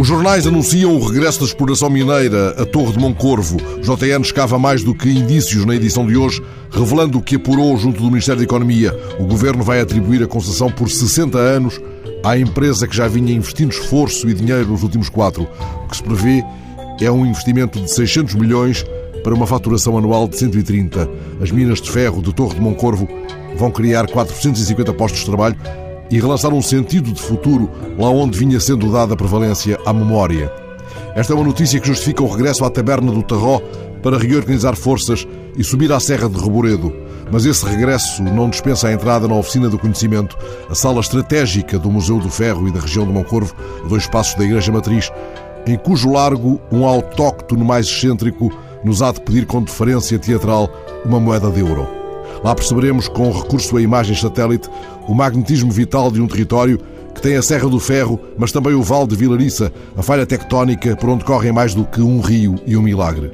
Os jornais anunciam o regresso da exploração mineira a Torre de Moncorvo. JN escava mais do que indícios na edição de hoje, revelando o que apurou junto do Ministério da Economia. O governo vai atribuir a concessão por 60 anos à empresa que já vinha investindo esforço e dinheiro nos últimos quatro. O que se prevê é um investimento de 600 milhões para uma faturação anual de 130. As minas de ferro de Torre de Moncorvo vão criar 450 postos de trabalho e relançar um sentido de futuro lá onde vinha sendo dada prevalência à memória. Esta é uma notícia que justifica o regresso à taberna do Tarró para reorganizar forças e subir à Serra de Reboredo. Mas esse regresso não dispensa a entrada na Oficina do Conhecimento, a sala estratégica do Museu do Ferro e da região de Moncorvo, dois passos da Igreja Matriz, em cujo largo um autóctono mais excêntrico nos há de pedir com deferência teatral uma moeda de euro. Lá perceberemos, com recurso a imagens satélite, o magnetismo vital de um território que tem a Serra do Ferro, mas também o Val de Vilariça, a falha tectónica por onde correm mais do que um rio e um milagre.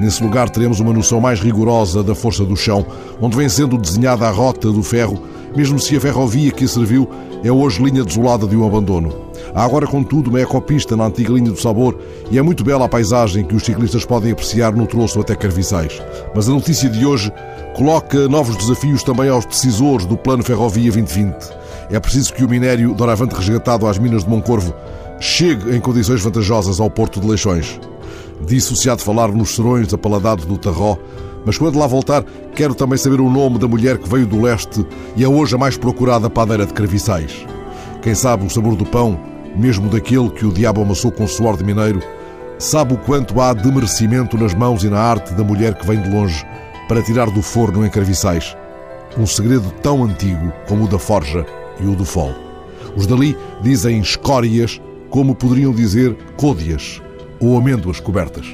Nesse lugar teremos uma noção mais rigorosa da força do chão, onde vem sendo desenhada a rota do ferro, mesmo se a ferrovia que a serviu é hoje linha desolada de um abandono. Há agora, contudo, uma ecopista na antiga linha do Sabor e é muito bela a paisagem que os ciclistas podem apreciar no troço até Carviçais. Mas a notícia de hoje coloca novos desafios também aos decisores do Plano Ferrovia 2020. É preciso que o minério doravante resgatado às minas de Moncorvo chegue em condições vantajosas ao Porto de Leixões. Disse-se há de falar nos serões apaladados do Tarró, mas quando lá voltar, quero também saber o nome da mulher que veio do leste e é hoje a mais procurada padeira de Carviçais. Quem sabe o sabor do pão, mesmo daquele que o diabo amassou com suor de mineiro, sabe o quanto há de merecimento nas mãos e na arte da mulher que vem de longe para tirar do forno em Carviçais. Um segredo tão antigo como o da forja e o do fol. Os dali dizem escórias como poderiam dizer côdeas ou amêndoas cobertas.